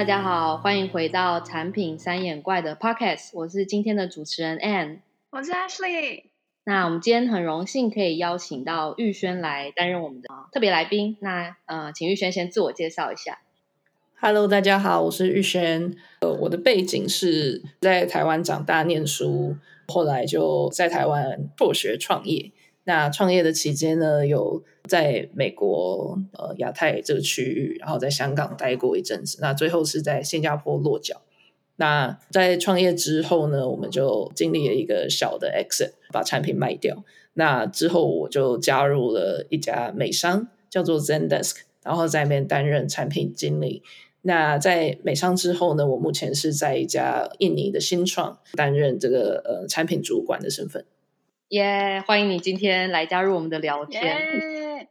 大家好，欢迎回到产品三眼怪的 Podcast，我是今天的主持人 Anne，我是 Ashley。那我们今天很荣幸可以邀请到玉轩来担任我们的特别来宾。那呃，请玉轩先自我介绍一下。Hello，大家好，我是玉轩。呃，我的背景是在台湾长大念书，后来就在台湾辍学创业。那创业的期间呢，有在美国呃亚太这个区域，然后在香港待过一阵子。那最后是在新加坡落脚。那在创业之后呢，我们就经历了一个小的 exit，把产品卖掉。那之后我就加入了一家美商，叫做 Zendesk，然后在那边担任产品经理。那在美商之后呢，我目前是在一家印尼的新创担任这个呃产品主管的身份。耶，yeah, 欢迎你今天来加入我们的聊天。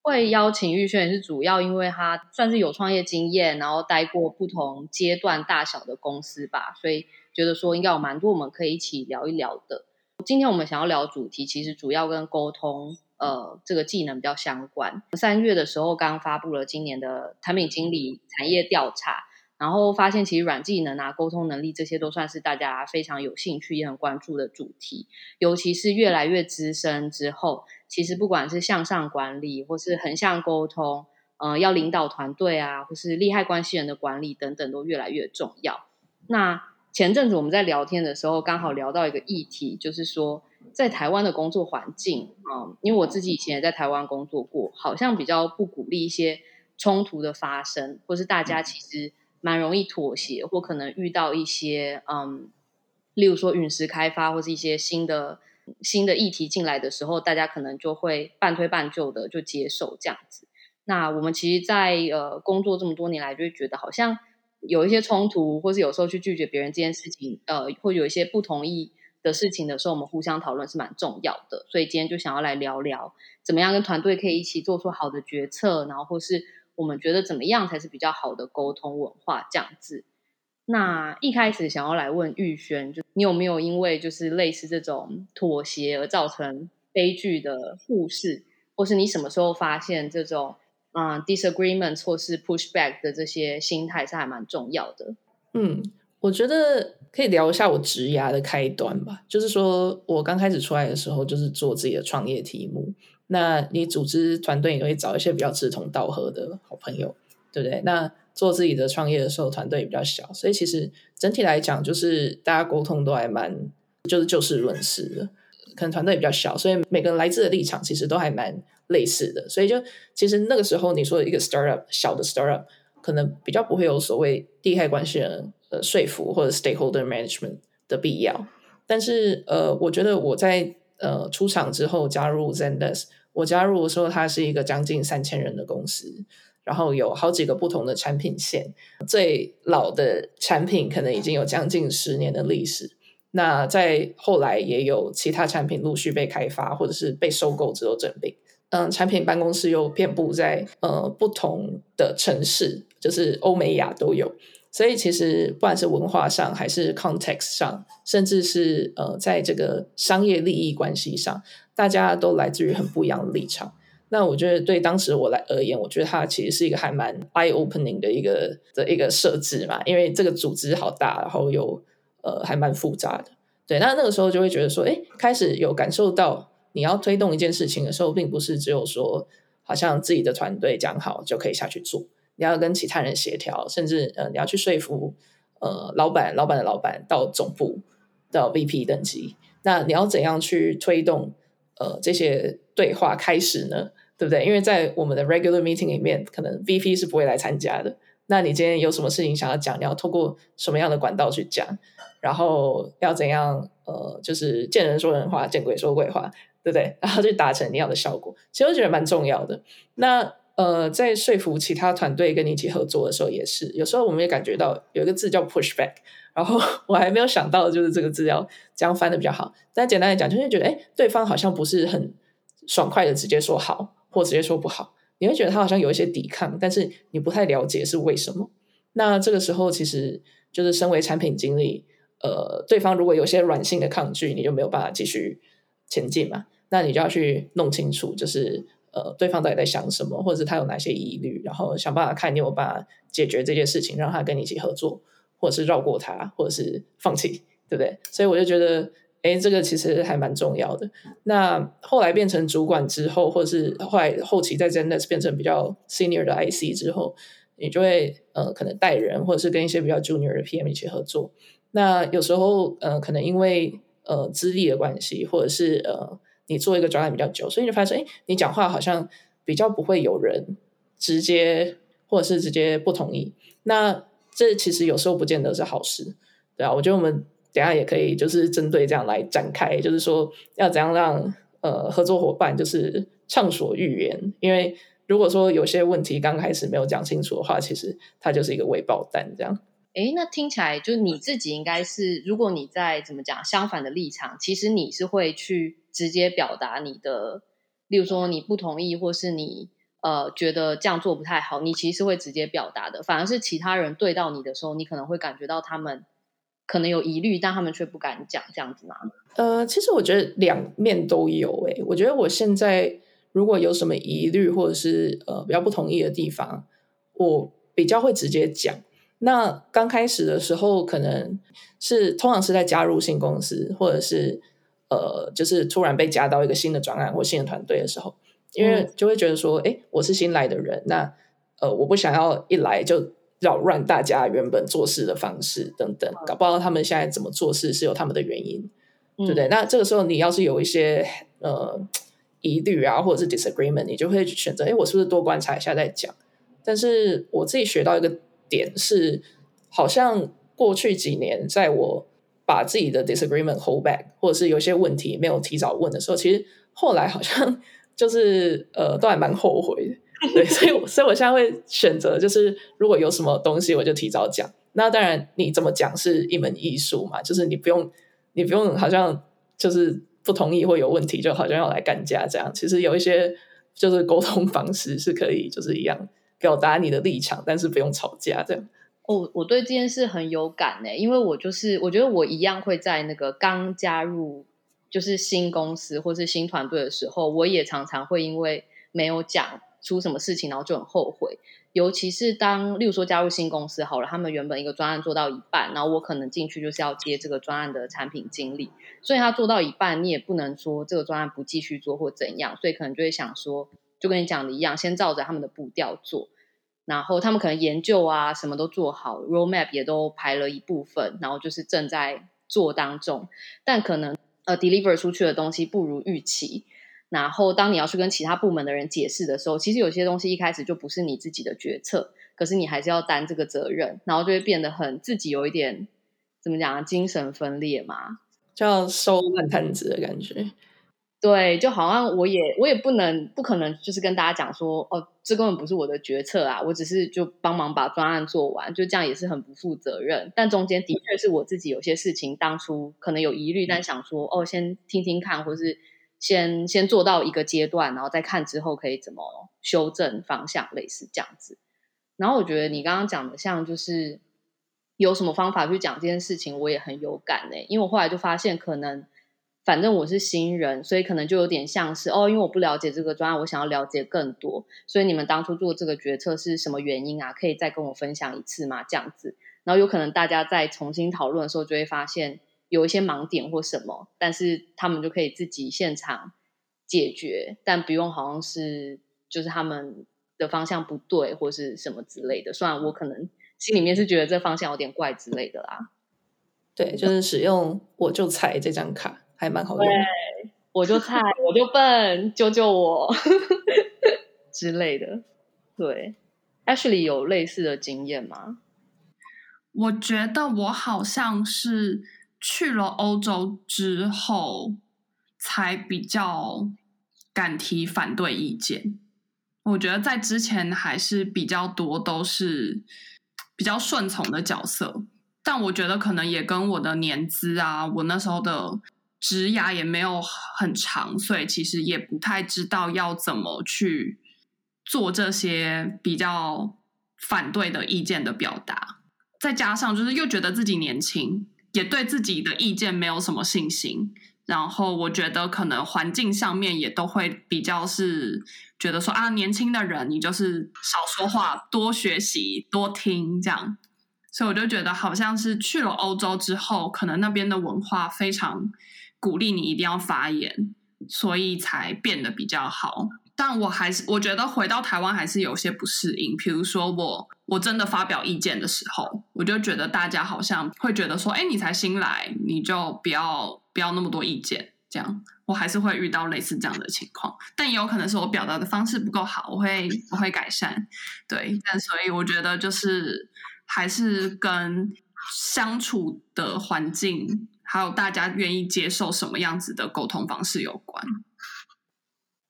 会邀请玉轩也是主要，因为他算是有创业经验，然后待过不同阶段大小的公司吧，所以觉得说应该有蛮多我们可以一起聊一聊的。今天我们想要聊主题，其实主要跟沟通呃这个技能比较相关。三月的时候刚发布了今年的产品经理产业调查。然后发现，其实软技能啊、沟通能力这些都算是大家非常有兴趣也很关注的主题。尤其是越来越资深之后，其实不管是向上管理，或是横向沟通，呃，要领导团队啊，或是利害关系人的管理等等，都越来越重要。那前阵子我们在聊天的时候，刚好聊到一个议题，就是说在台湾的工作环境啊、呃，因为我自己以前也在台湾工作过，好像比较不鼓励一些冲突的发生，或是大家其实。蛮容易妥协，或可能遇到一些嗯，例如说陨石开发，或是一些新的新的议题进来的时候，大家可能就会半推半就的就接受这样子。那我们其实在，呃工作这么多年来，就会觉得好像有一些冲突，或是有时候去拒绝别人这件事情，呃，会有一些不同意的事情的时候，我们互相讨论是蛮重要的。所以今天就想要来聊聊，怎么样跟团队可以一起做出好的决策，然后或是。我们觉得怎么样才是比较好的沟通文化这样子？那一开始想要来问玉轩，就你有没有因为就是类似这种妥协而造成悲剧的故事，或是你什么时候发现这种啊、嗯、disagreement 或是 pushback 的这些心态是还蛮重要的？嗯，我觉得可以聊一下我职涯的开端吧。就是说我刚开始出来的时候，就是做自己的创业题目。那你组织团队，也会找一些比较志同道合的好朋友，对不对？那做自己的创业的时候，团队也比较小，所以其实整体来讲，就是大家沟通都还蛮，就是就事论事的。可能团队也比较小，所以每个人来自的立场其实都还蛮类似的。所以就其实那个时候，你说一个 startup 小的 startup，可能比较不会有所谓利害关系人呃说服或者 stakeholder management 的必要。但是呃，我觉得我在呃出厂之后加入 Zendesk。我加入的时候，它是一个将近三千人的公司，然后有好几个不同的产品线。最老的产品可能已经有将近十年的历史。那在后来也有其他产品陆续被开发，或者是被收购之后整并。嗯，产品办公室又遍布在呃不同的城市，就是欧美亚都有。所以其实不管是文化上，还是 context 上，甚至是呃在这个商业利益关系上。大家都来自于很不一样的立场，那我觉得对当时我来而言，我觉得它其实是一个还蛮 eye opening 的一个的一个设置嘛，因为这个组织好大，然后又呃还蛮复杂的。对，那那个时候就会觉得说，哎，开始有感受到你要推动一件事情的时候，并不是只有说好像自己的团队讲好就可以下去做，你要跟其他人协调，甚至呃你要去说服呃老板、老板的老板到总部到 VP 等级，那你要怎样去推动？呃，这些对话开始呢，对不对？因为在我们的 regular meeting 里面，可能 VP 是不会来参加的。那你今天有什么事情想要讲，你要透过什么样的管道去讲？然后要怎样？呃，就是见人说人话，见鬼说鬼话，对不对？然后就达成你要的效果。其实我觉得蛮重要的。那呃，在说服其他团队跟你一起合作的时候，也是有时候我们也感觉到有一个字叫 pushback。然后 我还没有想到，就是这个字要这样翻的比较好。但简单来讲，就是觉得，哎，对方好像不是很爽快的直接说好，或直接说不好。你会觉得他好像有一些抵抗，但是你不太了解是为什么。那这个时候，其实就是身为产品经理，呃，对方如果有些软性的抗拒，你就没有办法继续前进嘛。那你就要去弄清楚，就是呃对方到底在想什么，或者是他有哪些疑虑，然后想办法看你有办法解决这件事情，让他跟你一起合作，或者是绕过他，或者是放弃，对不对？所以我就觉得，哎，这个其实还蛮重要的。那后来变成主管之后，或者是后来后期在 Zendesk 变成比较 senior 的 IC 之后，你就会呃可能带人，或者是跟一些比较 junior 的 PM 一起合作。那有时候呃可能因为呃资历的关系，或者是呃你做一个专案比较久，所以你就发现，哎，你讲话好像比较不会有人直接或者是直接不同意。那这其实有时候不见得是好事，对啊。我觉得我们等下也可以就是针对这样来展开，就是说要怎样让呃合作伙伴就是畅所欲言，因为如果说有些问题刚开始没有讲清楚的话，其实它就是一个未爆弹这样。诶，那听起来就你自己应该是，如果你在怎么讲相反的立场，其实你是会去直接表达你的，例如说你不同意，或是你呃觉得这样做不太好，你其实是会直接表达的。反而是其他人对到你的时候，你可能会感觉到他们可能有疑虑，但他们却不敢讲，这样子吗？呃，其实我觉得两面都有。诶，我觉得我现在如果有什么疑虑，或者是呃比较不同意的地方，我比较会直接讲。那刚开始的时候，可能是通常是在加入新公司，或者是呃，就是突然被加到一个新的专案或新的团队的时候，因为就会觉得说，哎、嗯，我是新来的人，那呃，我不想要一来就扰乱大家原本做事的方式等等，搞不好他们现在怎么做事是有他们的原因，对不对？嗯、那这个时候你要是有一些呃疑虑啊，或者是 disagreement，你就会选择，哎，我是不是多观察一下再讲？但是我自己学到一个。点是，好像过去几年，在我把自己的 disagreement hold back，或者是有些问题没有提早问的时候，其实后来好像 就是呃，都还蛮后悔的。对，所以，所以我现在会选择，就是如果有什么东西，我就提早讲。那当然，你怎么讲是一门艺术嘛，就是你不用，你不用好像就是不同意或有问题，就好像要来干架这样。其实有一些就是沟通方式是可以，就是一样。表达你的立场，但是不用吵架，这样。哦，我对这件事很有感呢，因为我就是我觉得我一样会在那个刚加入就是新公司或是新团队的时候，我也常常会因为没有讲出什么事情，然后就很后悔。尤其是当，例如说加入新公司好了，他们原本一个专案做到一半，然后我可能进去就是要接这个专案的产品经理，所以他做到一半，你也不能说这个专案不继续做或怎样，所以可能就会想说。就跟你讲的一样，先照着他们的步调做，然后他们可能研究啊，什么都做好，roadmap 也都排了一部分，然后就是正在做当中。但可能呃，deliver 出去的东西不如预期。然后当你要去跟其他部门的人解释的时候，其实有些东西一开始就不是你自己的决策，可是你还是要担这个责任，然后就会变得很自己有一点怎么讲啊，精神分裂嘛，就要收烂摊子的感觉。对，就好像我也我也不能不可能就是跟大家讲说哦，这根本不是我的决策啊，我只是就帮忙把专案做完，就这样也是很不负责任。但中间的确是我自己有些事情当初可能有疑虑，但想说哦，先听听看，或是先先做到一个阶段，然后再看之后可以怎么修正方向，类似这样子。然后我觉得你刚刚讲的像就是有什么方法去讲这件事情，我也很有感呢，因为我后来就发现可能。反正我是新人，所以可能就有点像是哦，因为我不了解这个专案，我想要了解更多。所以你们当初做这个决策是什么原因啊？可以再跟我分享一次吗？这样子，然后有可能大家再重新讨论的时候，就会发现有一些盲点或什么，但是他们就可以自己现场解决，但不用好像是就是他们的方向不对或是什么之类的。虽然我可能心里面是觉得这方向有点怪之类的啦。对，就是使用我就踩这张卡。还蛮好用的，对，我就菜，我就笨，救救我之类的。对，Ashley 有类似的经验吗？我觉得我好像是去了欧洲之后，才比较敢提反对意见。我觉得在之前还是比较多都是比较顺从的角色，但我觉得可能也跟我的年资啊，我那时候的。职涯也没有很长，所以其实也不太知道要怎么去做这些比较反对的意见的表达。再加上就是又觉得自己年轻，也对自己的意见没有什么信心，然后我觉得可能环境上面也都会比较是觉得说啊，年轻的人你就是少说话，多学习，多听这样。所以我就觉得好像是去了欧洲之后，可能那边的文化非常鼓励你一定要发言，所以才变得比较好。但我还是我觉得回到台湾还是有些不适应。比如说我我真的发表意见的时候，我就觉得大家好像会觉得说，哎，你才新来，你就不要不要那么多意见。这样我还是会遇到类似这样的情况，但也有可能是我表达的方式不够好，我会我会改善。对，但所以我觉得就是还是跟相处的环境，还有大家愿意接受什么样子的沟通方式有关。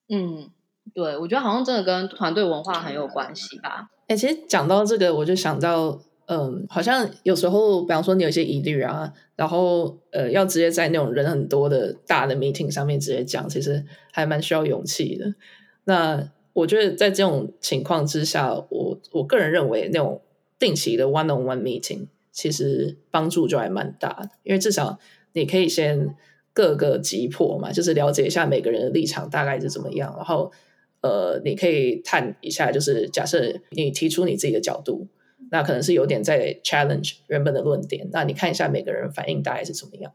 嗯。对，我觉得好像真的跟团队文化很有关系吧。哎、欸，其实讲到这个，我就想到，嗯，好像有时候，比方说你有一些疑虑啊，然后呃，要直接在那种人很多的大的 meeting 上面直接讲，其实还蛮需要勇气的。那我觉得在这种情况之下，我我个人认为那种定期的 one on one meeting 其实帮助就还蛮大的，因为至少你可以先各个击破嘛，就是了解一下每个人的立场大概是怎么样，然后。呃，你可以探一下，就是假设你提出你自己的角度，那可能是有点在 challenge 原本的论点。那你看一下每个人反应大概是怎么样？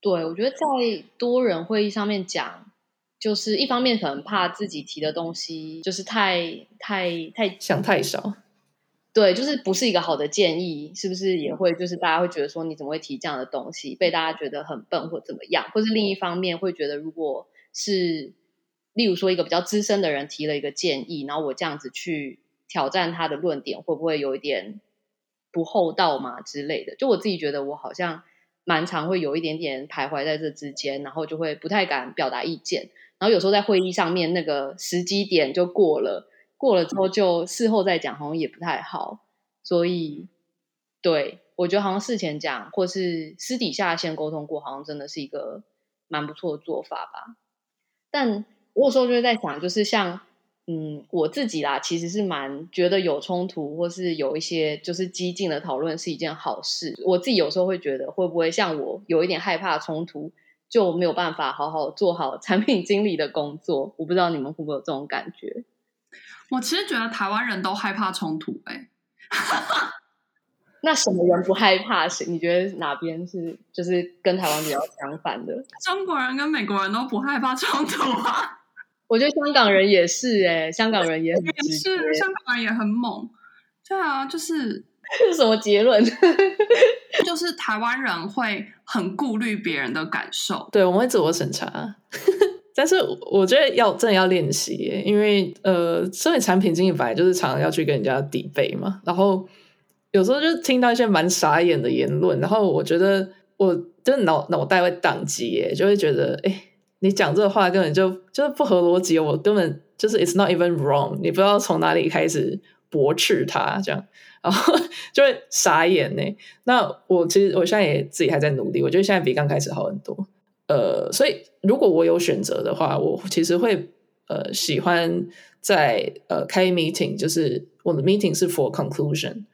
对，我觉得在多人会议上面讲，就是一方面可能怕自己提的东西就是太太太想太少，对，就是不是一个好的建议，是不是也会就是大家会觉得说你怎么会提这样的东西，被大家觉得很笨或怎么样，或是另一方面会觉得如果是。例如说，一个比较资深的人提了一个建议，然后我这样子去挑战他的论点，会不会有一点不厚道嘛之类的？就我自己觉得，我好像蛮常会有一点点徘徊在这之间，然后就会不太敢表达意见。然后有时候在会议上面，那个时机点就过了，过了之后就事后再讲，好像也不太好。所以，对，我觉得好像事前讲，或是私底下先沟通过，好像真的是一个蛮不错的做法吧。但我有时候就会在想，就是像嗯，我自己啦，其实是蛮觉得有冲突，或是有一些就是激进的讨论是一件好事。我自己有时候会觉得，会不会像我有一点害怕冲突，就没有办法好好做好 产品经理的工作？我不知道你们会不会有这种感觉？我其实觉得台湾人都害怕冲突，欸，哎，那什么人不害怕？谁？你觉得哪边是就是跟台湾比较相反的？中国人跟美国人都不害怕冲突啊。我觉得香港人也是哎、欸，香港人也很也是，香港人也很猛。对啊，就是这是什么结论？就是台湾人会很顾虑别人的感受。对，我们会自我审查。但是我觉得要真的要练习，因为呃，身为产品经理本来就是常常要去跟人家抵背嘛。然后有时候就听到一些蛮傻眼的言论，然后我觉得我真的脑脑袋会宕机耶，就会觉得哎。你讲这话根本就就是不合逻辑，我根本就是 it's not even wrong，你不知道从哪里开始驳斥他这样，然后 就会傻眼呢。那我其实我现在也自己还在努力，我觉得现在比刚开始好很多。呃，所以如果我有选择的话，我其实会呃喜欢在呃开 meeting，就是我的 meeting 是 for conclusion，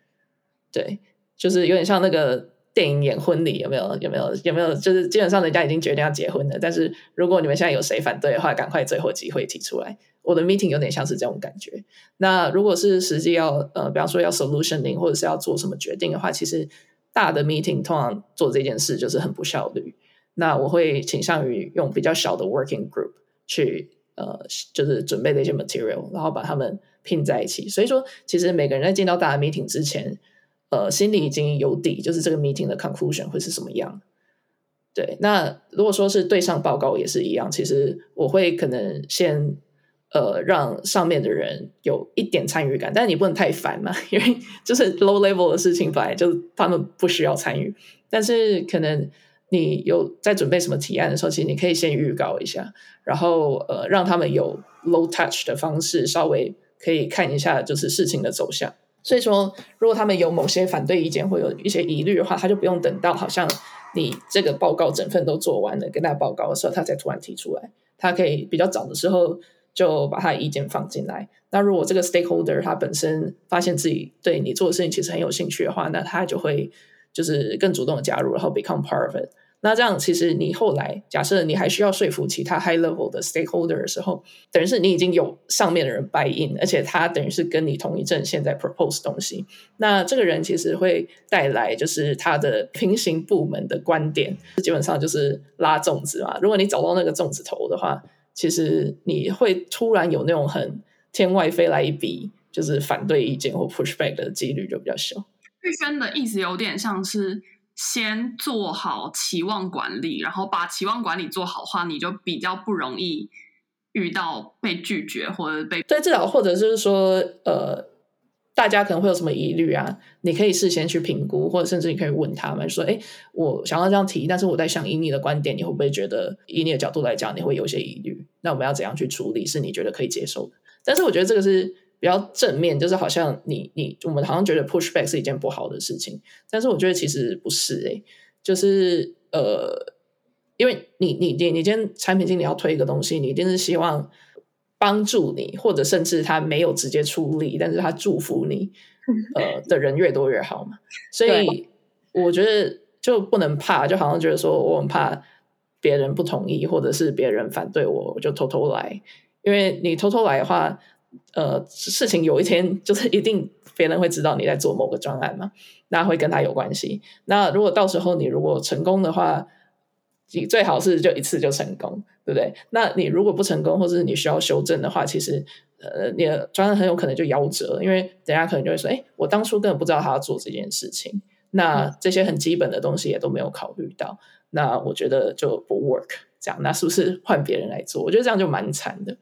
对，就是有点像那个。电影演婚礼有没有？有没有？有没有？就是基本上人家已经决定要结婚了，但是如果你们现在有谁反对的话，赶快最后机会提出来。我的 meeting 有点像是这种感觉。那如果是实际要呃，比方说要 solutioning 或者是要做什么决定的话，其实大的 meeting 通常做这件事就是很不效率。那我会倾向于用比较小的 working group 去呃，就是准备的一些 material，然后把它们拼在一起。所以说，其实每个人在进到大的 meeting 之前。呃，心里已经有底，就是这个 meeting 的 conclusion 会是什么样。对，那如果说是对上报告也是一样，其实我会可能先呃让上面的人有一点参与感，但你不能太烦嘛，因为就是 low level 的事情本来就他们不需要参与。但是可能你有在准备什么提案的时候，其实你可以先预告一下，然后呃让他们有 low touch 的方式，稍微可以看一下就是事情的走向。所以说，如果他们有某些反对意见或有一些疑虑的话，他就不用等到好像你这个报告整份都做完了，跟他报告的时候，他才突然提出来。他可以比较早的时候就把他的意见放进来。那如果这个 stakeholder 他本身发现自己对你做的事情其实很有兴趣的话，那他就会就是更主动的加入，然后 become part of it。那这样其实你后来假设你还需要说服其他 high level 的 stakeholder 的时候，等于是你已经有上面的人 buy in，而且他等于是跟你同一阵线在 propose 东西。那这个人其实会带来就是他的平行部门的观点，基本上就是拉粽子嘛。如果你找到那个粽子头的话，其实你会突然有那种很天外飞来一笔，就是反对意见或 pushback 的几率就比较小。玉轩的意思有点像是。先做好期望管理，然后把期望管理做好的话，你就比较不容易遇到被拒绝或者被。对，至少或者就是说，呃，大家可能会有什么疑虑啊？你可以事先去评估，或者甚至你可以问他们说：“哎，我想要这样提，但是我在想，以你的观点，你会不会觉得以你的角度来讲，你会有些疑虑？那我们要怎样去处理？是你觉得可以接受的？但是我觉得这个是。比较正面，就是好像你你我们好像觉得 pushback 是一件不好的事情，但是我觉得其实不是诶、欸，就是呃，因为你你你你今天产品经理要推一个东西，你一定是希望帮助你，或者甚至他没有直接出力，但是他祝福你，呃 的人越多越好嘛。所以我觉得就不能怕，就好像觉得说我很怕别人不同意，或者是别人反对我，我就偷偷来，因为你偷偷来的话。呃，事情有一天就是一定别人会知道你在做某个专案嘛，那会跟他有关系。那如果到时候你如果成功的话，你最好是就一次就成功，对不对？那你如果不成功，或者是你需要修正的话，其实呃，你的专案很有可能就夭折，因为人家可能就会说，哎，我当初根本不知道他要做这件事情，那这些很基本的东西也都没有考虑到，那我觉得就不 work。这样，那是不是换别人来做？我觉得这样就蛮惨的。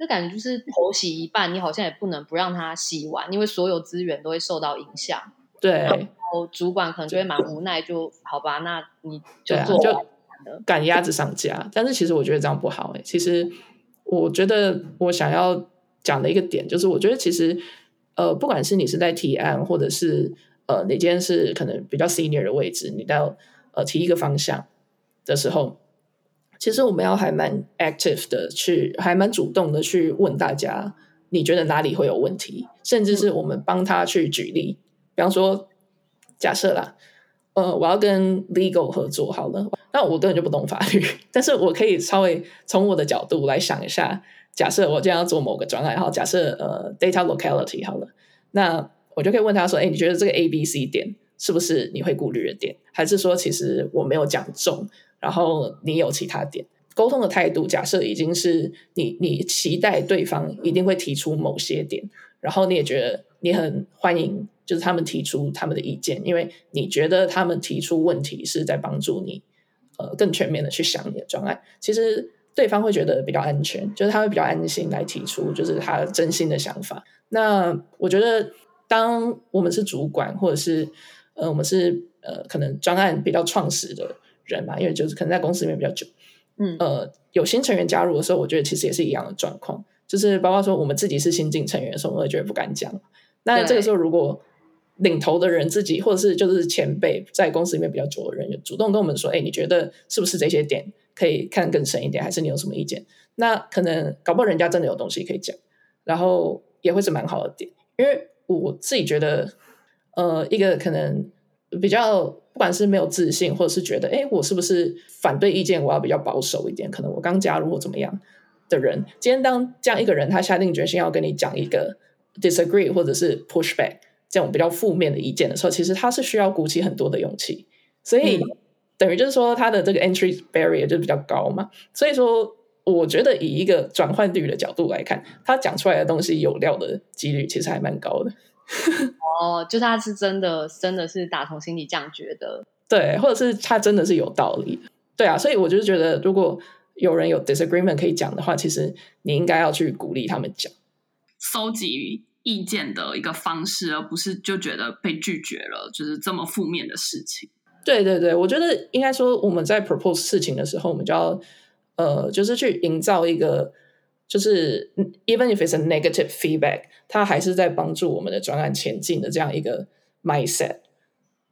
这感觉就是头洗一半，你好像也不能不让它洗完，因为所有资源都会受到影响。对，然后主管可能就会蛮无奈，就好吧，那你就做就赶鸭子上架。但是其实我觉得这样不好诶。其实我觉得我想要讲的一个点就是，我觉得其实呃，不管是你是在提案，或者是呃，你今天是可能比较 senior 的位置，你到呃提一个方向的时候。其实我们要还蛮 active 的去，还蛮主动的去问大家，你觉得哪里会有问题？甚至是我们帮他去举例，比方说，假设啦，呃，我要跟 legal 合作好了，那我根本就不懂法律，但是我可以稍微从我的角度来想一下，假设我今天要做某个专案，然后假设呃 data locality 好了，那我就可以问他说，哎，你觉得这个 A B C 点是不是你会顾虑的点？还是说其实我没有讲中？然后你有其他点，沟通的态度，假设已经是你你期待对方一定会提出某些点，然后你也觉得你很欢迎，就是他们提出他们的意见，因为你觉得他们提出问题是在帮助你，呃，更全面的去想你的专案。其实对方会觉得比较安全，就是他会比较安心来提出，就是他真心的想法。那我觉得，当我们是主管，或者是呃，我们是呃，可能专案比较创始的。人嘛，因为就是可能在公司里面比较久，嗯，呃，有新成员加入的时候，我觉得其实也是一样的状况，就是包括说我们自己是新进成员的时候，我也觉得不敢讲。那这个时候，如果领头的人自己，或者是就是前辈在公司里面比较久的人，就主动跟我们说，哎，你觉得是不是这些点可以看更深一点，还是你有什么意见？那可能搞不好人家真的有东西可以讲，然后也会是蛮好的点，因为我自己觉得，呃，一个可能比较。不管是没有自信，或者是觉得，哎，我是不是反对意见？我要比较保守一点。可能我刚加入或怎么样的人，今天当这样一个人，他下定决心要跟你讲一个 disagree 或者是 pushback 这种比较负面的意见的时候，其实他是需要鼓起很多的勇气。所以、嗯、等于就是说，他的这个 entry barrier 就比较高嘛。所以说，我觉得以一个转换率的角度来看，他讲出来的东西有料的几率其实还蛮高的。哦，就他是真的，真的是打从心里这样觉得，对，或者是他真的是有道理的，对啊，所以我就觉得，如果有人有 disagreement 可以讲的话，其实你应该要去鼓励他们讲，搜集意见的一个方式，而不是就觉得被拒绝了，就是这么负面的事情。对对对，我觉得应该说我们在 propose 事情的时候，我们就要呃，就是去营造一个。就是 even if it's a negative feedback，它还是在帮助我们的专案前进的这样一个 mindset，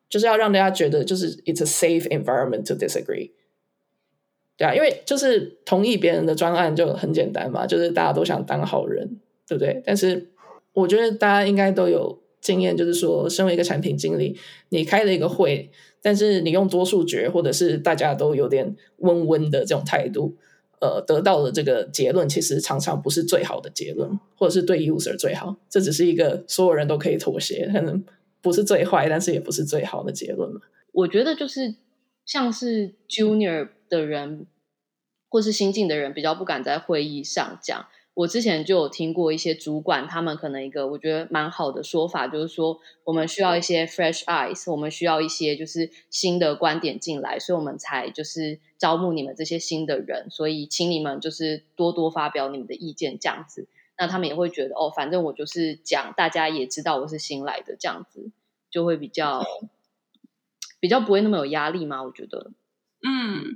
就是要让大家觉得就是 it's a safe environment to disagree，对啊，因为就是同意别人的专案就很简单嘛，就是大家都想当好人，对不对？但是我觉得大家应该都有经验，就是说身为一个产品经理，你开了一个会，但是你用多数决，或者是大家都有点温温的这种态度，呃，得到的这个结论，其实常常不是最好的结论，或者是对 user 最好。这只是一个所有人都可以妥协，可能不是最坏，但是也不是最好的结论嘛。我觉得就是像是 junior 的人，或是新进的人，比较不敢在会议上讲。我之前就有听过一些主管，他们可能一个我觉得蛮好的说法，就是说我们需要一些 fresh eyes，我们需要一些就是新的观点进来，所以我们才就是招募你们这些新的人，所以请你们就是多多发表你们的意见这样子。那他们也会觉得哦，反正我就是讲，大家也知道我是新来的这样子，就会比较比较不会那么有压力嘛，我觉得。嗯，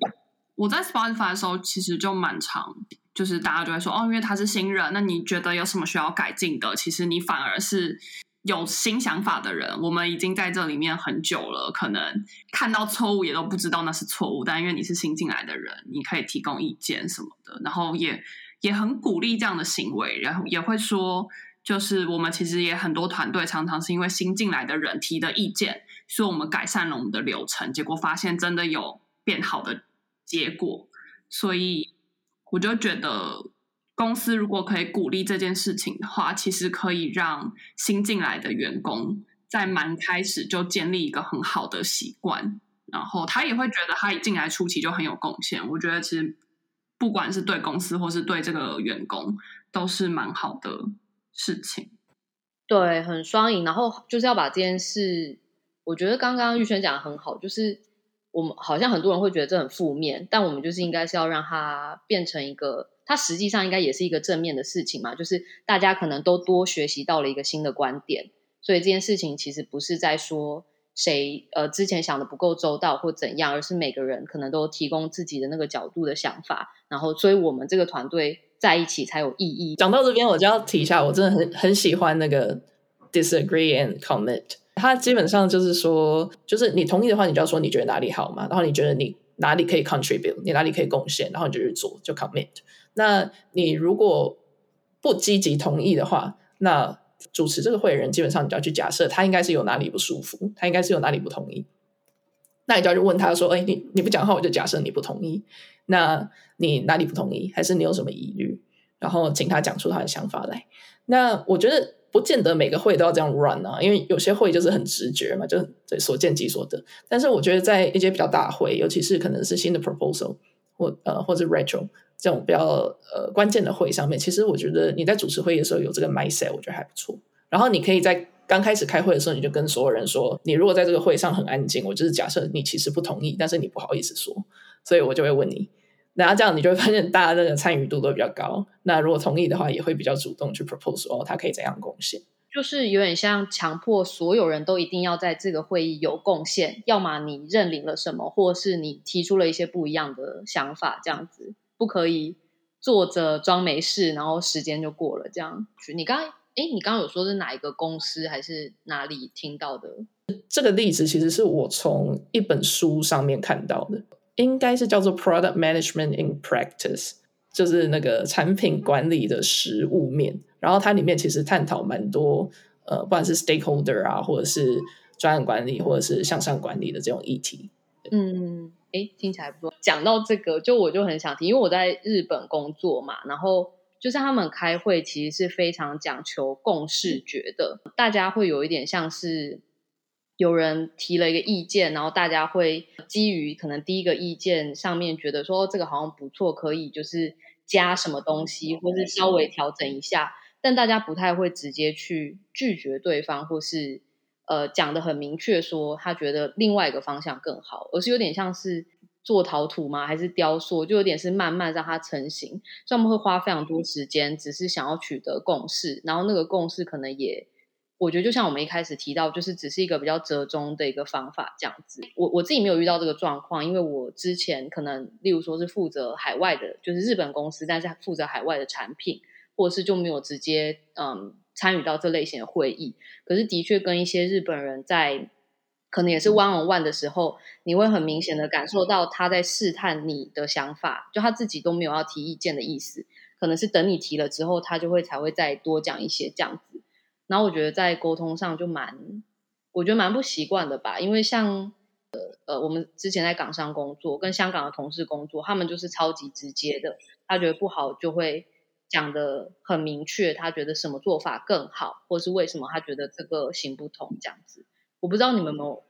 我在 Spotify 的时候其实就蛮常。就是大家就会说哦，因为他是新人，那你觉得有什么需要改进的？其实你反而是有新想法的人。我们已经在这里面很久了，可能看到错误也都不知道那是错误。但因为你是新进来的人，你可以提供意见什么的，然后也也很鼓励这样的行为，然后也会说，就是我们其实也很多团队常常是因为新进来的人提的意见，所以我们改善了我们的流程，结果发现真的有变好的结果，所以。我就觉得，公司如果可以鼓励这件事情的话，其实可以让新进来的员工在蛮开始就建立一个很好的习惯，然后他也会觉得他一进来初期就很有贡献。我觉得其实不管是对公司或是对这个员工，都是蛮好的事情。对，很双赢。然后就是要把这件事，我觉得刚刚玉轩讲的很好，就是。我们好像很多人会觉得这很负面，但我们就是应该是要让它变成一个，它实际上应该也是一个正面的事情嘛。就是大家可能都多学习到了一个新的观点，所以这件事情其实不是在说谁呃之前想的不够周到或怎样，而是每个人可能都提供自己的那个角度的想法，然后所以我们这个团队在一起才有意义。讲到这边，我就要提一下，我真的很很喜欢那个 disagree and commit。他基本上就是说，就是你同意的话，你就要说你觉得哪里好嘛，然后你觉得你哪里可以 contribute，你哪里可以贡献，然后你就去做，就 commit。那你如果不积极同意的话，那主持这个会的人基本上你就要去假设他应该是有哪里不舒服，他应该是有哪里不同意。那你就要去问他说：“哎，你你不讲话，我就假设你不同意。那你哪里不同意？还是你有什么疑虑？然后请他讲出他的想法来。那我觉得。”不见得每个会都要这样 run 啊，因为有些会就是很直觉嘛，就对所见即所得。但是我觉得在一些比较大会，尤其是可能是新的 proposal 或呃或者 retro 这种比较呃关键的会上面，其实我觉得你在主持会议的时候有这个 mindset，我觉得还不错。然后你可以在刚开始开会的时候，你就跟所有人说，你如果在这个会上很安静，我就是假设你其实不同意，但是你不好意思说，所以我就会问你。然后这样你就会发现大家那个参与度都比较高。那如果同意的话，也会比较主动去 propose 哦，他可以怎样贡献？就是有点像强迫所有人都一定要在这个会议有贡献，要么你认领了什么，或是你提出了一些不一样的想法，这样子不可以坐着装没事，然后时间就过了。这样，你刚哎，你刚刚有说是哪一个公司还是哪里听到的？这个例子其实是我从一本书上面看到的。应该是叫做 Product Management in Practice，就是那个产品管理的实务面。然后它里面其实探讨蛮多，呃，不管是 Stakeholder 啊，或者是专案管理，或者是向上管理的这种议题。嗯，哎，听起来不错。讲到这个，就我就很想听，因为我在日本工作嘛，然后就是他们开会其实是非常讲求共识觉的，大家会有一点像是。有人提了一个意见，然后大家会基于可能第一个意见上面觉得说这个好像不错，可以就是加什么东西，或是稍微调整一下，但大家不太会直接去拒绝对方，或是呃讲的很明确说他觉得另外一个方向更好，而是有点像是做陶土吗？还是雕塑？就有点是慢慢让它成型，所以我们会花非常多时间，只是想要取得共识，然后那个共识可能也。我觉得就像我们一开始提到，就是只是一个比较折中的一个方法这样子。我我自己没有遇到这个状况，因为我之前可能例如说是负责海外的，就是日本公司，但是负责海外的产品，或者是就没有直接嗯参与到这类型的会议。可是的确跟一些日本人在可能也是 one on one 的时候，你会很明显的感受到他在试探你的想法，就他自己都没有要提意见的意思，可能是等你提了之后，他就会才会再多讲一些这样子。然后我觉得在沟通上就蛮，我觉得蛮不习惯的吧，因为像呃呃，我们之前在港商工作，跟香港的同事工作，他们就是超级直接的，他觉得不好就会讲得很明确，他觉得什么做法更好，或是为什么他觉得这个行不通这样子。我不知道你们有没有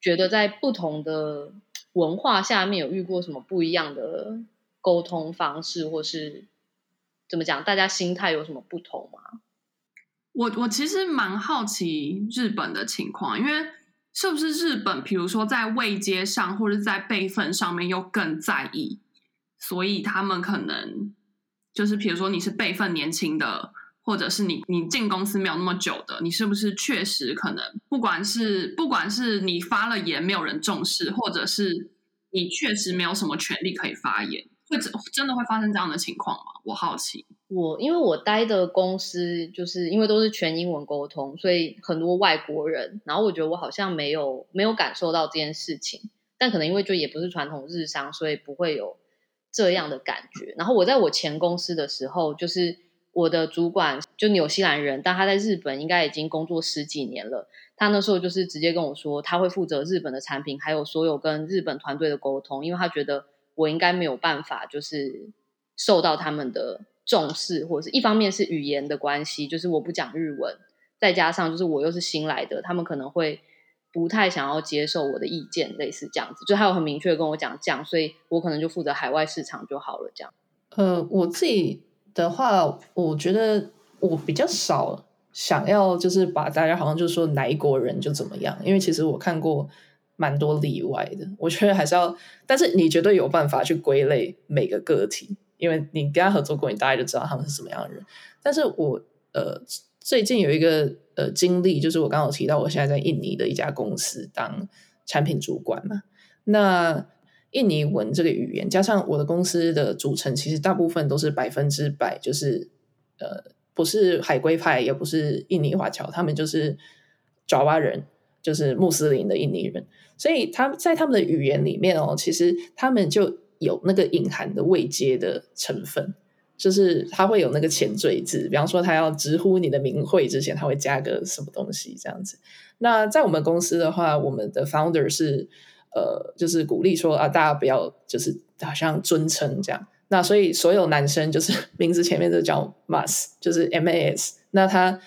觉得在不同的文化下面有遇过什么不一样的沟通方式，或是怎么讲，大家心态有什么不同吗？我我其实蛮好奇日本的情况，因为是不是日本，比如说在位阶上或者在辈分上面又更在意，所以他们可能就是比如说你是辈分年轻的，或者是你你进公司没有那么久的，你是不是确实可能不管是不管是你发了言没有人重视，或者是你确实没有什么权利可以发言，会真真的会发生这样的情况吗？我好奇。我因为我待的公司就是因为都是全英文沟通，所以很多外国人。然后我觉得我好像没有没有感受到这件事情，但可能因为就也不是传统日商，所以不会有这样的感觉。然后我在我前公司的时候，就是我的主管就纽西兰人，但他在日本应该已经工作十几年了。他那时候就是直接跟我说，他会负责日本的产品，还有所有跟日本团队的沟通，因为他觉得我应该没有办法，就是受到他们的。重视，或者是一方面是语言的关系，就是我不讲日文，再加上就是我又是新来的，他们可能会不太想要接受我的意见，类似这样子，就还有很明确跟我讲这样，所以我可能就负责海外市场就好了，这样。呃，我自己的话，我觉得我比较少想要就是把大家好像就说哪一国人就怎么样，因为其实我看过蛮多例外的，我觉得还是要，但是你绝对有办法去归类每个个体。因为你跟他合作过，你大概就知道他们是什么样的人。但是我呃最近有一个呃经历，就是我刚刚有提到，我现在在印尼的一家公司当产品主管嘛。那印尼文这个语言，加上我的公司的组成，其实大部分都是百分之百，就是呃不是 海归派，也不是印尼华侨，他们就是爪哇人，就是穆斯林的印尼人。所以他在他们的语言里面哦，其实他们就。有那个隐含的未接的成分，就是他会有那个前缀字，比方说他要直呼你的名讳之前，他会加个什么东西这样子。那在我们公司的话，我们的 founder 是呃，就是鼓励说啊，大家不要就是好像尊称这样。那所以所有男生就是 名字前面都叫 mas，就是 M A S。那他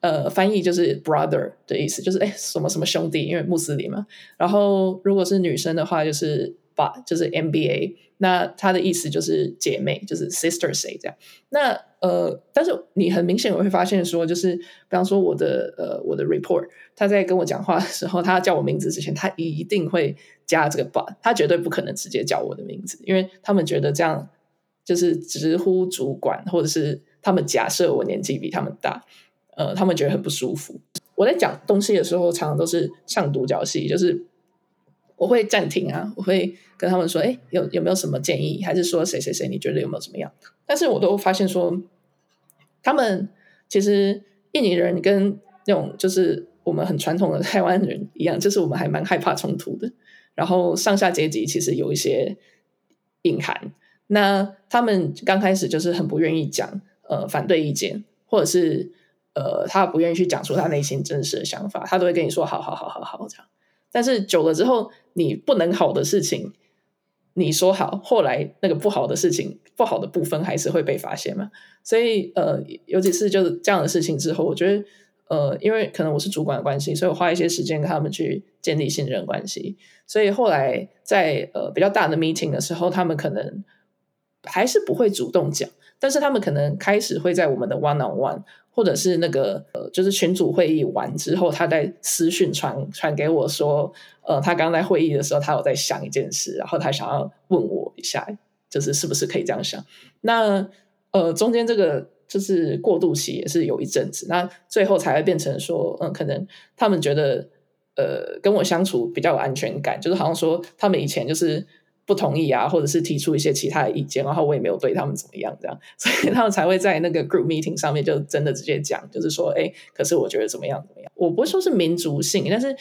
呃翻译就是 brother 的意思，就是哎什么什么兄弟，因为穆斯林嘛。然后如果是女生的话，就是。就是 MBA，那他的意思就是姐妹，就是 sister say 这样。那呃，但是你很明显我会发现说，就是比方说我的呃我的 report，他在跟我讲话的时候，他叫我名字之前，他一定会加这个 but，他绝对不可能直接叫我的名字，因为他们觉得这样就是直呼主管，或者是他们假设我年纪比他们大，呃，他们觉得很不舒服。我在讲东西的时候，常常都是上独角戏，就是。我会暂停啊，我会跟他们说，哎，有有没有什么建议？还是说谁谁谁，你觉得有没有怎么样？但是我都发现说，他们其实印尼人跟那种就是我们很传统的台湾人一样，就是我们还蛮害怕冲突的。然后上下阶级其实有一些隐含。那他们刚开始就是很不愿意讲呃反对意见，或者是呃他不愿意去讲出他内心真实的想法，他都会跟你说好好好好好这样。但是久了之后，你不能好的事情，你说好，后来那个不好的事情，不好的部分还是会被发现嘛。所以呃，尤其是就是这样的事情之后，我觉得呃，因为可能我是主管的关系，所以我花一些时间跟他们去建立信任关系。所以后来在呃比较大的 meeting 的时候，他们可能还是不会主动讲，但是他们可能开始会在我们的 one on one。或者是那个呃，就是群组会议完之后，他在私讯传传给我说，呃，他刚刚在会议的时候，他有在想一件事，然后他想要问我一下，就是是不是可以这样想？那呃，中间这个就是过渡期也是有一阵子，那最后才会变成说，嗯，可能他们觉得呃，跟我相处比较有安全感，就是好像说他们以前就是。不同意啊，或者是提出一些其他的意见，然后我也没有对他们怎么样，这样，所以他们才会在那个 group meeting 上面就真的直接讲，就是说，哎，可是我觉得怎么样怎么样。我不会说是民族性，但是，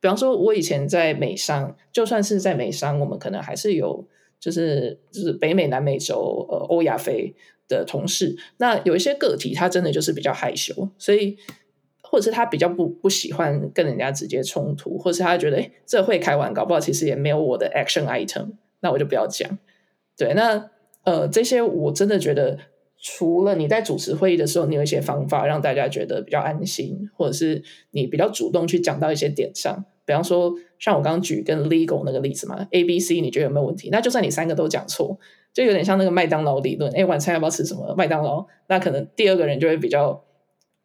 比方说，我以前在美商，就算是在美商，我们可能还是有，就是就是北美、南美洲、呃，欧亚非的同事，那有一些个体他真的就是比较害羞，所以或者是他比较不不喜欢跟人家直接冲突，或者是他觉得诶这会开完，搞不好其实也没有我的 action item，那我就不要讲。对，那呃这些我真的觉得，除了你在主持会议的时候，你有一些方法让大家觉得比较安心，或者是你比较主动去讲到一些点上，比方说像我刚刚举跟 legal 那个例子嘛，A、B、C 你觉得有没有问题？那就算你三个都讲错，就有点像那个麦当劳理论，诶晚餐要不要吃什么？麦当劳，那可能第二个人就会比较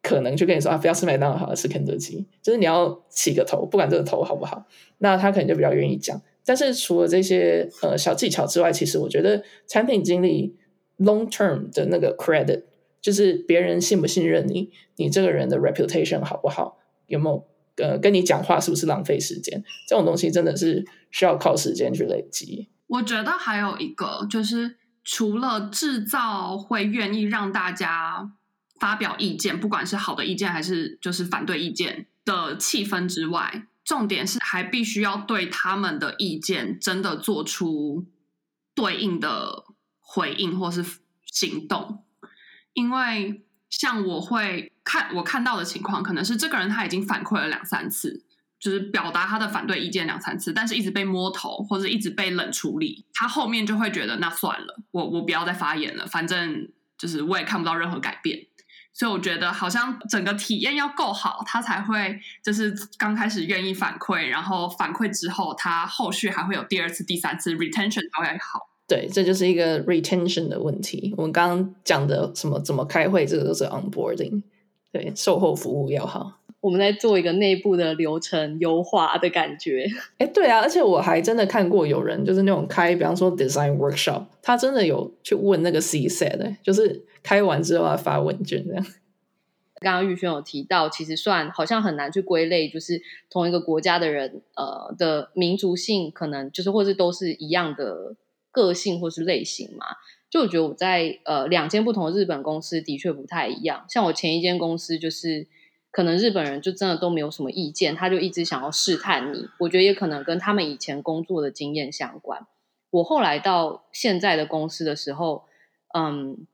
可能就跟你说啊，不要吃麦当劳，好，吃肯德基，就是你要起个头，不管这个头好不好，那他可能就比较愿意讲。但是除了这些呃小技巧之外，其实我觉得产品经理。Long term 的那个 credit，就是别人信不信任你，你这个人的 reputation 好不好，有没有呃跟你讲话是不是浪费时间？这种东西真的是需要靠时间去累积。我觉得还有一个就是，除了制造会愿意让大家发表意见，不管是好的意见还是就是反对意见的气氛之外，重点是还必须要对他们的意见真的做出对应的。回应或是行动，因为像我会看我看到的情况，可能是这个人他已经反馈了两三次，就是表达他的反对意见两三次，但是一直被摸头或者一直被冷处理，他后面就会觉得那算了，我我不要再发言了，反正就是我也看不到任何改变，所以我觉得好像整个体验要够好，他才会就是刚开始愿意反馈，然后反馈之后，他后续还会有第二次、第三次 retention 才会好。对，这就是一个 retention 的问题。我们刚刚讲的什么怎么开会，这个都是 onboarding。对，售后服务要好。我们在做一个内部的流程优化的感觉。哎，对啊，而且我还真的看过有人就是那种开，比方说 design workshop，他真的有去问那个 C set，就是开完之后要发问卷这样。刚刚玉轩有提到，其实算好像很难去归类，就是同一个国家的人，呃的民族性可能就是或是都是一样的。个性或是类型嘛，就我觉得我在呃两间不同的日本公司的确不太一样。像我前一间公司，就是可能日本人就真的都没有什么意见，他就一直想要试探你。我觉得也可能跟他们以前工作的经验相关。我后来到现在的公司的时候，嗯，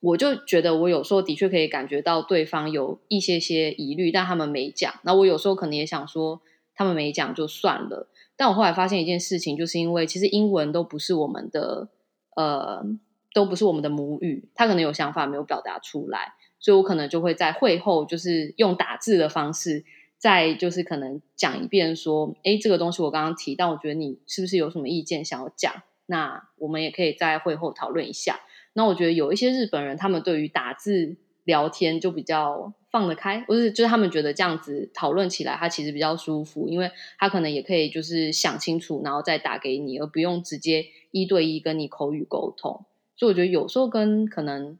我就觉得我有时候的确可以感觉到对方有一些些疑虑，但他们没讲。那我有时候可能也想说，他们没讲就算了。但我后来发现一件事情，就是因为其实英文都不是我们的，呃，都不是我们的母语，他可能有想法没有表达出来，所以我可能就会在会后就是用打字的方式，再就是可能讲一遍说，诶，这个东西我刚刚提，但我觉得你是不是有什么意见想要讲？那我们也可以在会后讨论一下。那我觉得有一些日本人，他们对于打字聊天就比较。放得开，不是，就是他们觉得这样子讨论起来，他其实比较舒服，因为他可能也可以就是想清楚，然后再打给你，而不用直接一对一跟你口语沟通。所以我觉得有时候跟可能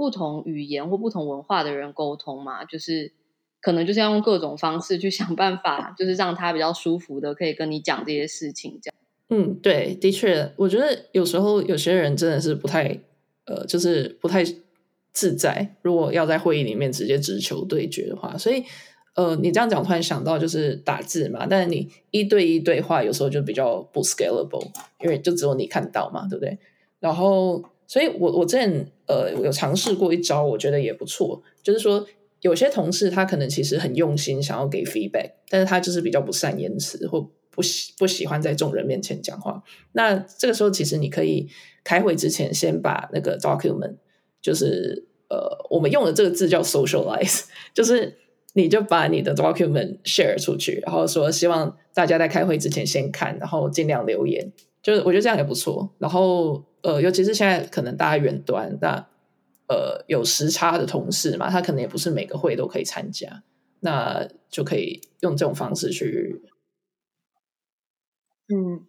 不同语言或不同文化的人沟通嘛，就是可能就是要用各种方式去想办法，就是让他比较舒服的可以跟你讲这些事情。这样，嗯，对，的确，我觉得有时候有些人真的是不太，呃，就是不太。自在，如果要在会议里面直接直球对决的话，所以呃，你这样讲，突然想到就是打字嘛，但是你一对一对话有时候就比较不 scalable，因为就只有你看到嘛，对不对？然后，所以我我之前呃有尝试过一招，我觉得也不错，就是说有些同事他可能其实很用心想要给 feedback，但是他就是比较不善言辞或不喜不喜欢在众人面前讲话。那这个时候其实你可以开会之前先把那个 document。就是呃，我们用的这个字叫 socialize，就是你就把你的 document share 出去，然后说希望大家在开会之前先看，然后尽量留言。就是我觉得这样也不错。然后呃，尤其是现在可能大家远端，那呃有时差的同事嘛，他可能也不是每个会都可以参加，那就可以用这种方式去，嗯。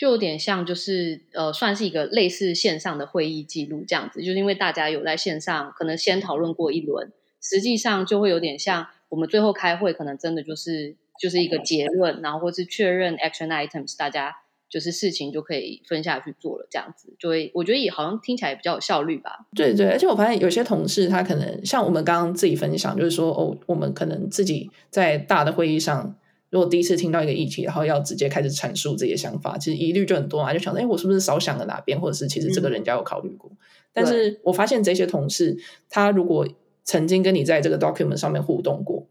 就有点像，就是呃，算是一个类似线上的会议记录这样子，就是因为大家有在线上可能先讨论过一轮，实际上就会有点像我们最后开会，可能真的就是就是一个结论，然后或是确认 action items，大家就是事情就可以分下去做了这样子，就会我觉得也好像听起来比较有效率吧。对对，而且我发现有些同事他可能像我们刚刚自己分享，就是说哦，我们可能自己在大的会议上。如果第一次听到一个议题，然后要直接开始阐述自己的想法，其实疑虑就很多嘛，就想说，哎，我是不是少想了哪边，或者是其实这个人家有考虑过？嗯、但是我发现这些同事，他如果曾经跟你在这个 document 上面互动过，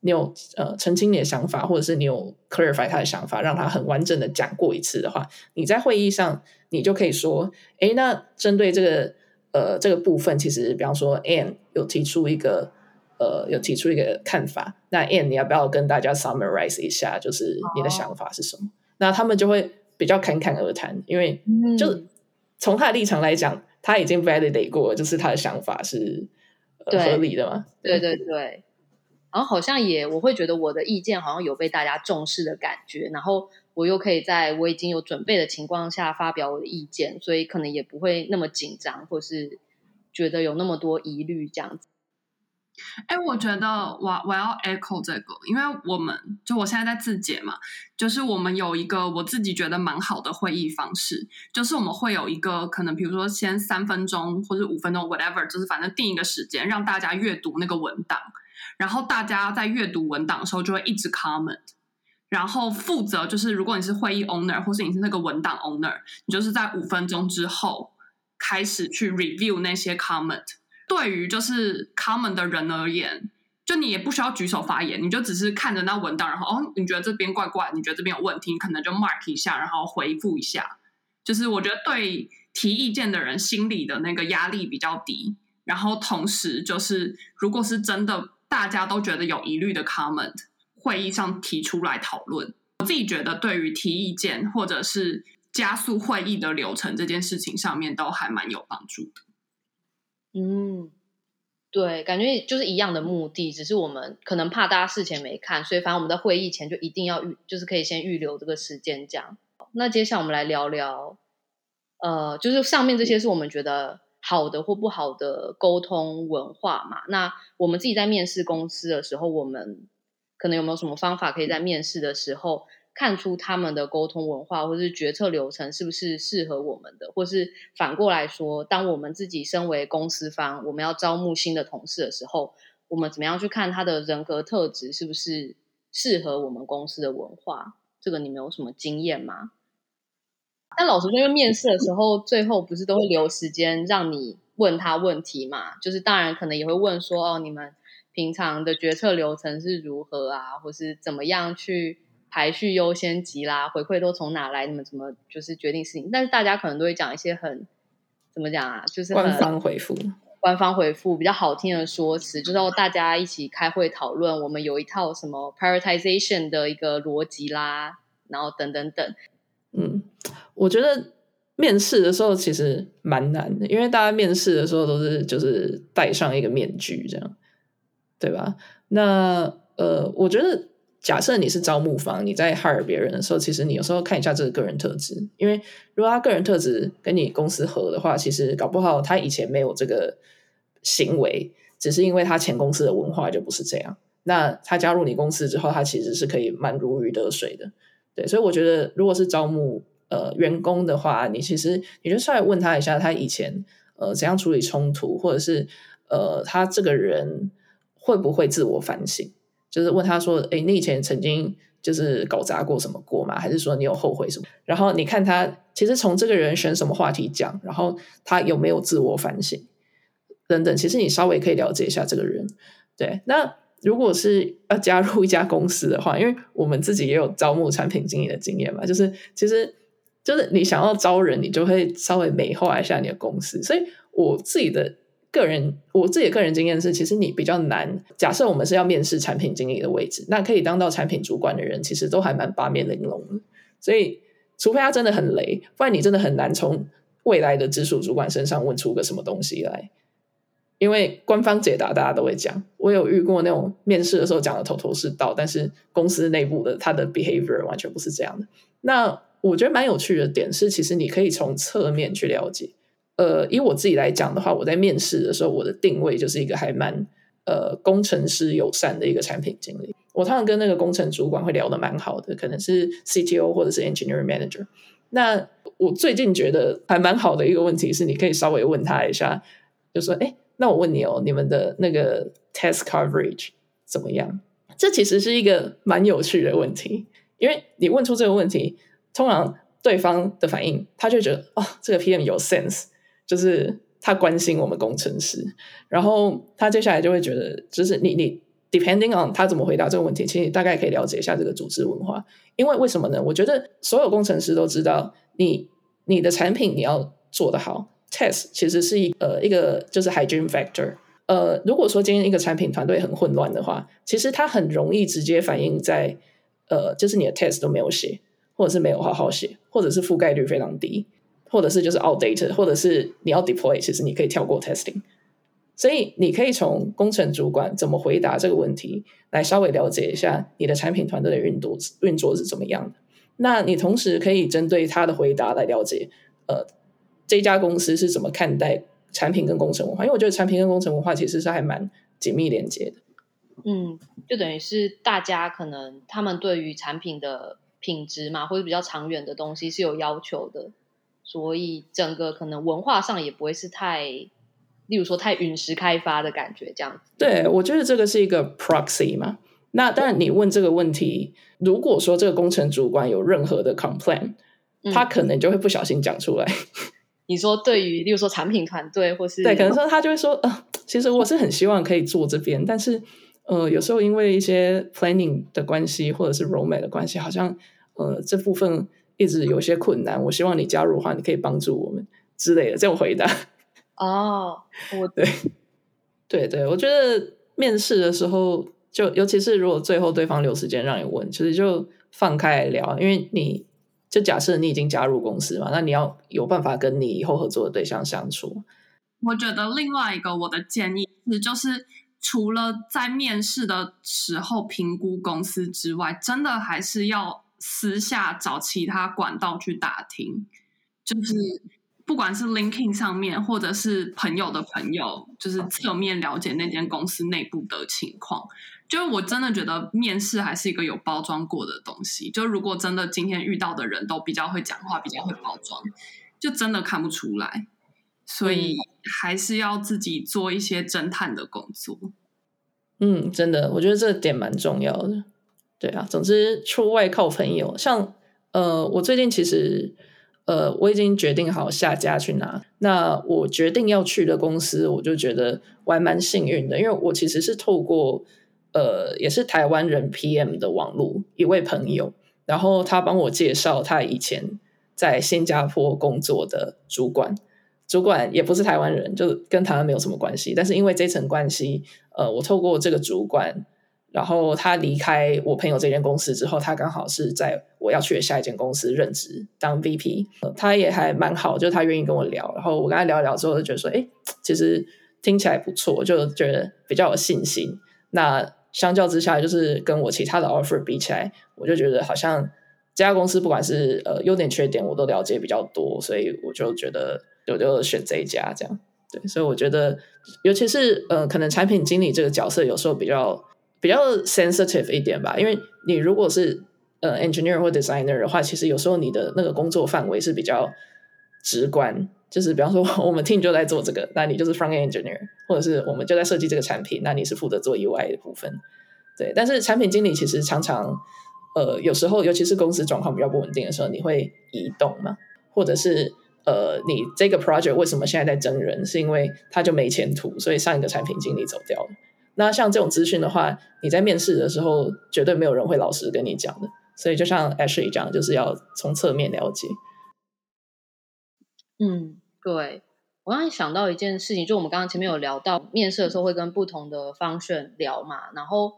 你有呃澄清你的想法，或者是你有 clarify 他的想法，让他很完整的讲过一次的话，你在会议上你就可以说，诶，那针对这个呃这个部分，其实比方说 Anne 有提出一个呃有提出一个看法，那 Anne 你要不要跟大家 summarize 一下，就是你的想法是什么？Oh. 那他们就会比较侃侃而谈，因为就从他的立场来讲，他已经 validate 过，就是他的想法是、呃、合理的嘛？对对对。然后好像也，我会觉得我的意见好像有被大家重视的感觉，然后我又可以在我已经有准备的情况下发表我的意见，所以可能也不会那么紧张，或是觉得有那么多疑虑这样子。哎，我觉得我我要 echo 这个，因为我们就我现在在自检嘛，就是我们有一个我自己觉得蛮好的会议方式，就是我们会有一个可能，比如说先三分钟或者五分钟，whatever，就是反正定一个时间让大家阅读那个文档。然后大家在阅读文档的时候就会一直 comment，然后负责就是如果你是会议 owner 或是你是那个文档 owner，你就是在五分钟之后开始去 review 那些 comment。对于就是 comment 的人而言，就你也不需要举手发言，你就只是看着那文档，然后哦，你觉得这边怪怪，你觉得这边有问题，你可能就 mark 一下，然后回复一下。就是我觉得对提意见的人心里的那个压力比较低，然后同时就是如果是真的。大家都觉得有疑虑的 comment，会议上提出来讨论。我自己觉得，对于提意见或者是加速会议的流程这件事情上面，都还蛮有帮助的。嗯，对，感觉就是一样的目的，只是我们可能怕大家事前没看，所以反正我们在会议前就一定要预，就是可以先预留这个时间这样。那接下来我们来聊聊，呃，就是上面这些是我们觉得。好的或不好的沟通文化嘛，那我们自己在面试公司的时候，我们可能有没有什么方法可以在面试的时候看出他们的沟通文化或是决策流程是不是适合我们的，或是反过来说，当我们自己身为公司方，我们要招募新的同事的时候，我们怎么样去看他的人格特质是不是适合我们公司的文化？这个你们有什么经验吗？但老实说，因为面试的时候，最后不是都会留时间让你问他问题嘛？就是当然可能也会问说，哦，你们平常的决策流程是如何啊，或是怎么样去排序优先级啦？回馈都从哪来？你们怎么就是决定事情？但是大家可能都会讲一些很怎么讲啊？就是官方回复，官方回复比较好听的说辞，就是要大家一起开会讨论，我们有一套什么 prioritization 的一个逻辑啦，然后等等等。嗯，我觉得面试的时候其实蛮难的，因为大家面试的时候都是就是戴上一个面具这样，对吧？那呃，我觉得假设你是招募方，你在 hire 别人的时候，其实你有时候看一下这个个人特质，因为如果他个人特质跟你公司合的话，其实搞不好他以前没有这个行为，只是因为他前公司的文化就不是这样。那他加入你公司之后，他其实是可以蛮如鱼得水的。对，所以我觉得，如果是招募呃员工的话，你其实你就稍微问他一下，他以前呃怎样处理冲突，或者是呃他这个人会不会自我反省？就是问他说，诶，你以前曾经就是搞砸过什么过吗？还是说你有后悔什么？然后你看他其实从这个人选什么话题讲，然后他有没有自我反省等等，其实你稍微可以了解一下这个人。对，那。如果是要加入一家公司的话，因为我们自己也有招募产品经理的经验嘛，就是其实就是你想要招人，你就会稍微美化一下你的公司。所以我自己的个人，我自己的个人经验是，其实你比较难。假设我们是要面试产品经理的位置，那可以当到产品主管的人，其实都还蛮八面玲珑的。所以，除非他真的很雷，不然你真的很难从未来的直属主管身上问出个什么东西来。因为官方解答大家都会讲，我有遇过那种面试的时候讲的头头是道，但是公司内部的他的 behavior 完全不是这样的。那我觉得蛮有趣的点是，其实你可以从侧面去了解。呃，以我自己来讲的话，我在面试的时候，我的定位就是一个还蛮呃工程师友善的一个产品经理。我通常跟那个工程主管会聊得蛮好的，可能是 CTO 或者是 Engineering Manager。那我最近觉得还蛮好的一个问题是，你可以稍微问他一下，就说：“哎。”那我问你哦，你们的那个 test coverage 怎么样？这其实是一个蛮有趣的问题，因为你问出这个问题，通常对方的反应，他就觉得哦，这个 PM 有 sense，就是他关心我们工程师，然后他接下来就会觉得，就是你你 depending on 他怎么回答这个问题，其实你大概可以了解一下这个组织文化。因为为什么呢？我觉得所有工程师都知道你，你的产品你要做得好，test 其实是一呃一个就是 hygiene factor。呃，如果说今天一个产品团队很混乱的话，其实它很容易直接反映在呃，就是你的 test 都没有写，或者是没有好好写，或者是覆盖率非常低，或者是就是 OUTDATE，或者是你要 deploy，其实你可以跳过 testing。所以你可以从工程主管怎么回答这个问题，来稍微了解一下你的产品团队的运作运作是怎么样的。那你同时可以针对他的回答来了解，呃，这家公司是怎么看待。产品跟工程文化，因为我觉得产品跟工程文化其实是还蛮紧密连接的。嗯，就等于是大家可能他们对于产品的品质嘛，或者比较长远的东西是有要求的，所以整个可能文化上也不会是太，例如说太陨石开发的感觉这样子。对，我觉得这个是一个 proxy 嘛。那当然，你问这个问题，如果说这个工程主管有任何的 complaint，他可能就会不小心讲出来。嗯 你说对于，例如说产品团队，或是对，可能说他就会说，呃，其实我是很希望可以做这边，但是，呃，有时候因为一些 planning 的关系，或者是 roadmap 的关系，好像，呃，这部分一直有些困难。我希望你加入的话，你可以帮助我们之类的这种回答。哦，我对，对对，我觉得面试的时候，就尤其是如果最后对方留时间让你问，其实就放开来聊，因为你。就假设你已经加入公司嘛，那你要有办法跟你以后合作的对象相处。我觉得另外一个我的建议是，就是除了在面试的时候评估公司之外，真的还是要私下找其他管道去打听，就是不管是 LinkedIn 上面，或者是朋友的朋友，就是侧面了解那间公司内部的情况。就我真的觉得面试还是一个有包装过的东西。就如果真的今天遇到的人都比较会讲话，比较会包装，就真的看不出来。所以还是要自己做一些侦探的工作。嗯，真的，我觉得这点蛮重要的。对啊，总之出外靠朋友。像呃，我最近其实呃，我已经决定好下家去哪。那我决定要去的公司，我就觉得我还蛮幸运的，因为我其实是透过。呃，也是台湾人 PM 的网络一位朋友，然后他帮我介绍他以前在新加坡工作的主管，主管也不是台湾人，就跟台湾没有什么关系。但是因为这层关系，呃，我透过这个主管，然后他离开我朋友这间公司之后，他刚好是在我要去的下一间公司任职当 VP，他也还蛮好，就他愿意跟我聊，然后我跟他聊聊之后，就觉得说，哎，其实听起来不错，就觉得比较有信心。那相较之下，就是跟我其他的 offer 比起来，我就觉得好像这家公司不管是呃优点缺点，我都了解比较多，所以我就觉得我就选这一家这样。对，所以我觉得，尤其是呃，可能产品经理这个角色有时候比较比较 sensitive 一点吧，因为你如果是呃 engineer 或 designer 的话，其实有时候你的那个工作范围是比较直观。就是比方说，我们 team 就在做这个，那你就是 front end engineer，或者是我们就在设计这个产品，那你是负责做 UI 的部分。对，但是产品经理其实常常，呃，有时候尤其是公司状况比较不稳定的时候，你会移动嘛，或者是呃，你这个 project 为什么现在在征人，是因为他就没前途，所以上一个产品经理走掉了。那像这种资讯的话，你在面试的时候绝对没有人会老实跟你讲的，所以就像 Ashley 讲，就是要从侧面了解。嗯，对，我刚才想到一件事情，就我们刚刚前面有聊到面试的时候会跟不同的 function 聊嘛，然后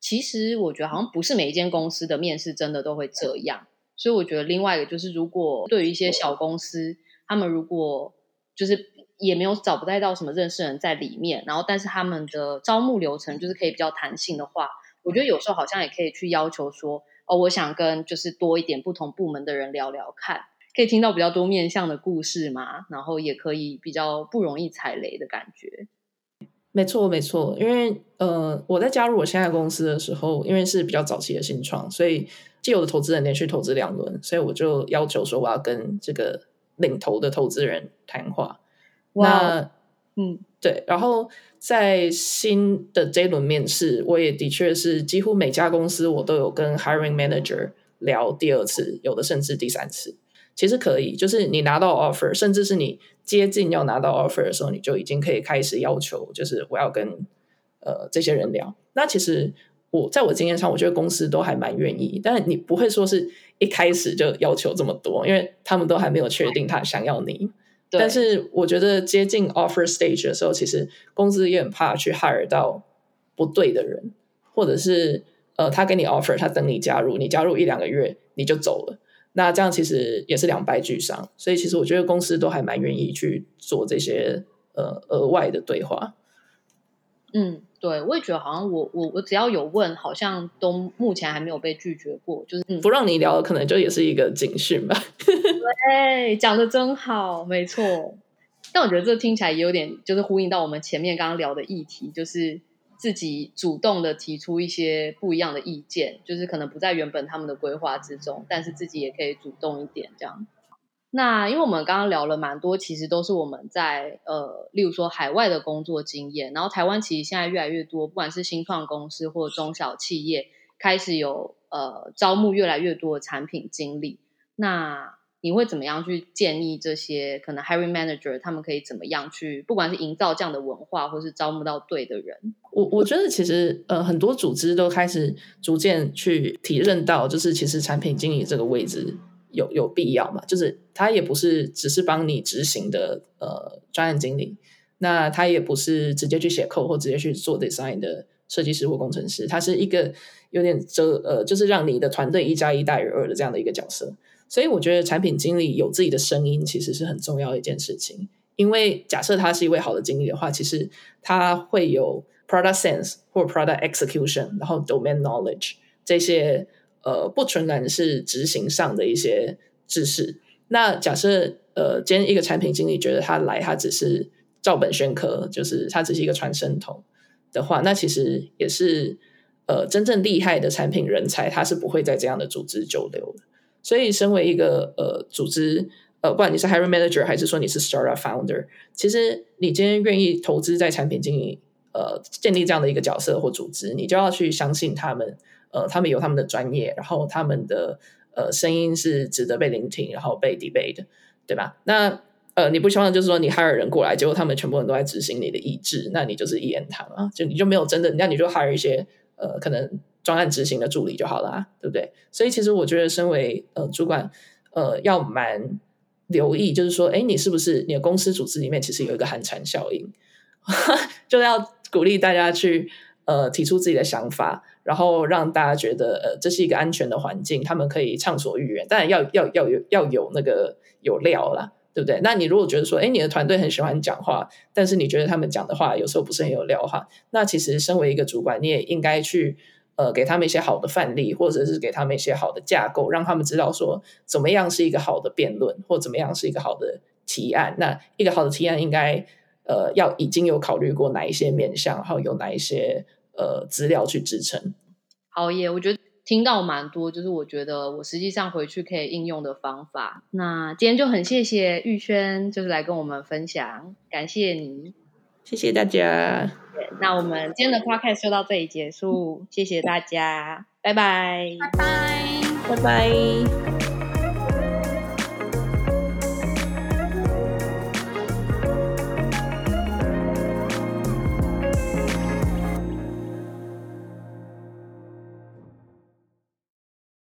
其实我觉得好像不是每一间公司的面试真的都会这样，所以我觉得另外一个就是，如果对于一些小公司，他们如果就是也没有找不太到什么认识人在里面，然后但是他们的招募流程就是可以比较弹性的话，我觉得有时候好像也可以去要求说，哦，我想跟就是多一点不同部门的人聊聊看。可以听到比较多面向的故事嘛，然后也可以比较不容易踩雷的感觉。没错，没错，因为呃，我在加入我现在公司的时候，因为是比较早期的新创，所以既有的投资人连续投资两轮，所以我就要求说我要跟这个领头的投资人谈话。那嗯，对，然后在新的这轮面试，我也的确是几乎每家公司我都有跟 hiring manager 聊第二次，有的甚至第三次。其实可以，就是你拿到 offer，甚至是你接近要拿到 offer 的时候，你就已经可以开始要求，就是我要跟呃这些人聊。那其实我在我经验上，我觉得公司都还蛮愿意，但你不会说是一开始就要求这么多，因为他们都还没有确定他想要你。但是我觉得接近 offer stage 的时候，其实公司也很怕去 hire 到不对的人，或者是呃，他给你 offer，他等你加入，你加入一两个月你就走了。那这样其实也是两败俱伤，所以其实我觉得公司都还蛮愿意去做这些呃额外的对话。嗯，对，我也觉得好像我我我只要有问，好像都目前还没有被拒绝过，就是、嗯、不让你聊，可能就也是一个警讯吧。对，讲的真好，没错。但我觉得这听起来也有点，就是呼应到我们前面刚刚聊的议题，就是。自己主动的提出一些不一样的意见，就是可能不在原本他们的规划之中，但是自己也可以主动一点这样。那因为我们刚刚聊了蛮多，其实都是我们在呃，例如说海外的工作经验，然后台湾其实现在越来越多，不管是新创公司或中小企业，开始有呃招募越来越多的产品经理。那你会怎么样去建议这些可能 hiring manager 他们可以怎么样去，不管是营造这样的文化，或是招募到对的人？我我觉得其实呃很多组织都开始逐渐去体认到，就是其实产品经理这个位置有有必要嘛，就是他也不是只是帮你执行的呃专案经理，那他也不是直接去写 code 或直接去做 design 的设计师或工程师，他是一个有点遮呃就是让你的团队一加一大于二的这样的一个角色。所以我觉得产品经理有自己的声音，其实是很重要的一件事情。因为假设他是一位好的经理的话，其实他会有 product sense 或 product execution，然后 domain knowledge 这些呃不纯然是执行上的一些知识。那假设呃今天一个产品经理觉得他来他只是照本宣科，就是他只是一个传声筒的话，那其实也是呃真正厉害的产品人才，他是不会在这样的组织久留的。所以，身为一个呃组织，呃，不管你是 hiring manager 还是说你是 startup founder，其实你今天愿意投资在产品经理，呃，建立这样的一个角色或组织，你就要去相信他们，呃，他们有他们的专业，然后他们的呃声音是值得被聆听，然后被 debate，对吧？那呃，你不希望就是说你 hire 人过来，结果他们全部人都在执行你的意志，那你就是一言堂啊，就你就没有真的，那你就 hire 一些呃可能。专案执行的助理就好了啊，对不对？所以其实我觉得，身为呃主管，呃，要蛮留意，就是说，哎，你是不是你的公司组织里面其实有一个寒蝉效应，就要鼓励大家去呃提出自己的想法，然后让大家觉得呃这是一个安全的环境，他们可以畅所欲言。当然要要要有要有那个有料啦，对不对？那你如果觉得说，哎，你的团队很喜欢讲话，但是你觉得他们讲的话有时候不是很有料哈，那其实身为一个主管，你也应该去。呃，给他们一些好的范例，或者是给他们一些好的架构，让他们知道说怎么样是一个好的辩论，或怎么样是一个好的提案。那一个好的提案应该呃要已经有考虑过哪一些面向，然后有哪一些呃资料去支撑。好耶，我觉得听到蛮多，就是我觉得我实际上回去可以应用的方法。那今天就很谢谢玉轩，就是来跟我们分享，感谢你。谢谢大家。那我们今天的 podcast 就到这里结束，谢谢大家，拜拜，拜拜，拜拜。